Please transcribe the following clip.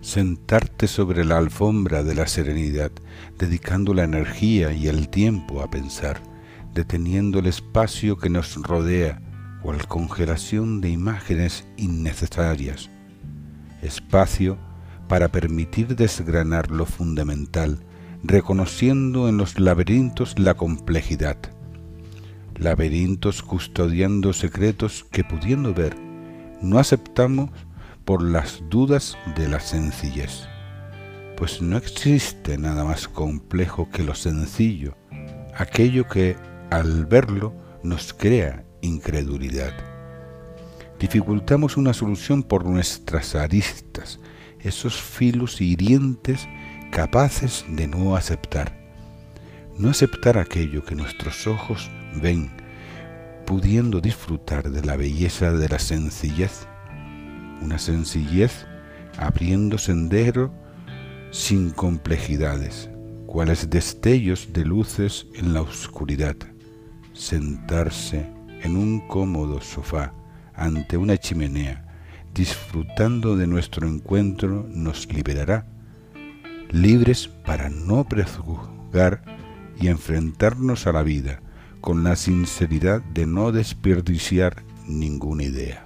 Sentarte sobre la alfombra de la serenidad, dedicando la energía y el tiempo a pensar, deteniendo el espacio que nos rodea, cual congelación de imágenes innecesarias, espacio para permitir desgranar lo fundamental, reconociendo en los laberintos la complejidad, laberintos custodiando secretos que pudiendo ver, no aceptamos por las dudas de la sencillez, pues no existe nada más complejo que lo sencillo, aquello que al verlo nos crea incredulidad. Dificultamos una solución por nuestras aristas, esos filos hirientes capaces de no aceptar. No aceptar aquello que nuestros ojos ven, pudiendo disfrutar de la belleza de la sencillez una sencillez abriendo sendero sin complejidades, cuales destellos de luces en la oscuridad. Sentarse en un cómodo sofá ante una chimenea, disfrutando de nuestro encuentro, nos liberará, libres para no prejuzgar y enfrentarnos a la vida con la sinceridad de no desperdiciar ninguna idea.